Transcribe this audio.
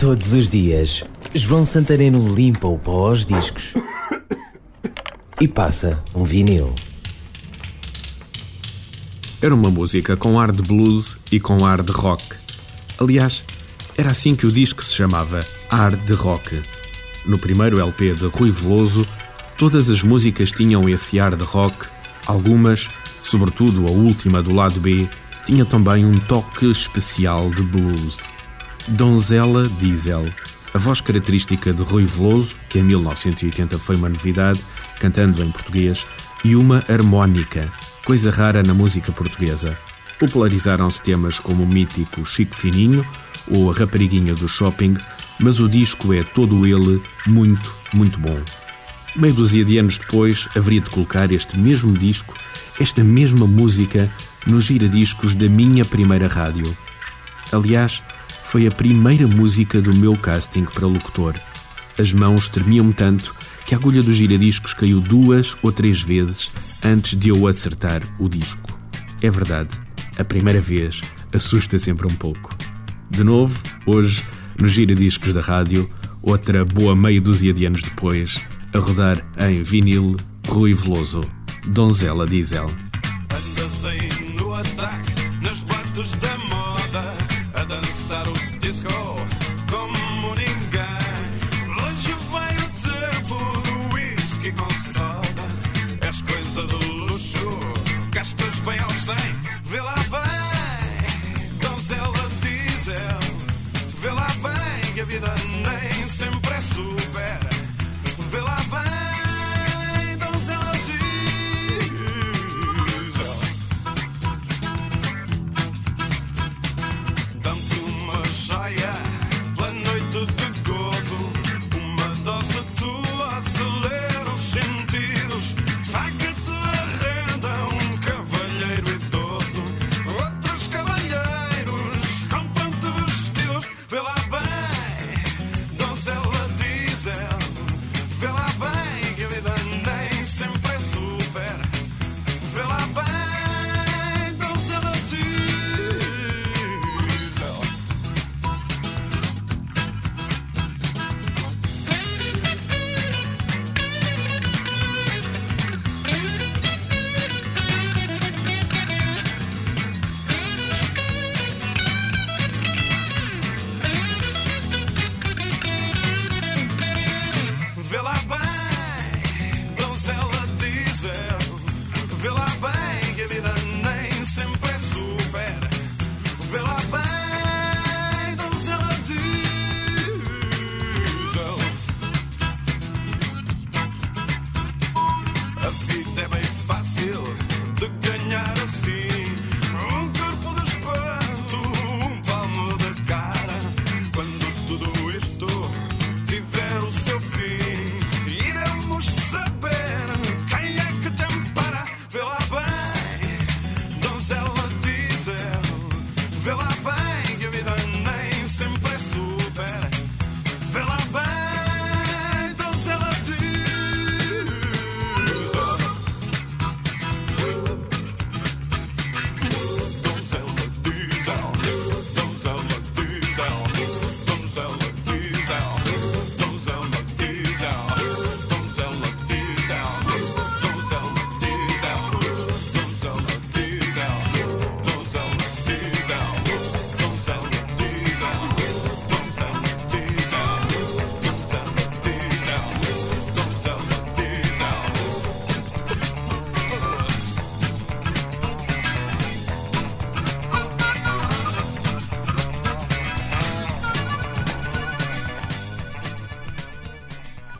Todos os dias, João Santareno limpa o pó aos discos e passa um vinil. Era uma música com ar de blues e com ar de rock. Aliás, era assim que o disco se chamava, Ar de Rock. No primeiro LP de Rui Veloso, todas as músicas tinham esse ar de rock, algumas, sobretudo a última do lado B, tinha também um toque especial de blues. Donzela Diesel, a voz característica de Rui Veloso, que em 1980 foi uma novidade, cantando em português, e uma harmónica, coisa rara na música portuguesa. Popularizaram-se temas como o mítico Chico Fininho ou a Rapariguinha do Shopping, mas o disco é todo ele muito, muito bom. Meio dúzia de anos depois, haveria de colocar este mesmo disco, esta mesma música, nos giradiscos da minha primeira rádio. Aliás, foi a primeira música do meu casting para locutor. As mãos tremiam-me tanto que a agulha dos giradiscos caiu duas ou três vezes antes de eu acertar o disco. É verdade, a primeira vez assusta sempre um pouco. De novo, hoje, nos giradiscos da rádio, outra boa meia dúzia de anos depois, a rodar em vinil Rui Veloso, Donzela Diesel. Andas aí no ataque, boates da moda, a dançar como ninguém. Longe vai o tempo do whisky com soda, és coisa de luxo, gastas bem aos cem, vê lá bem,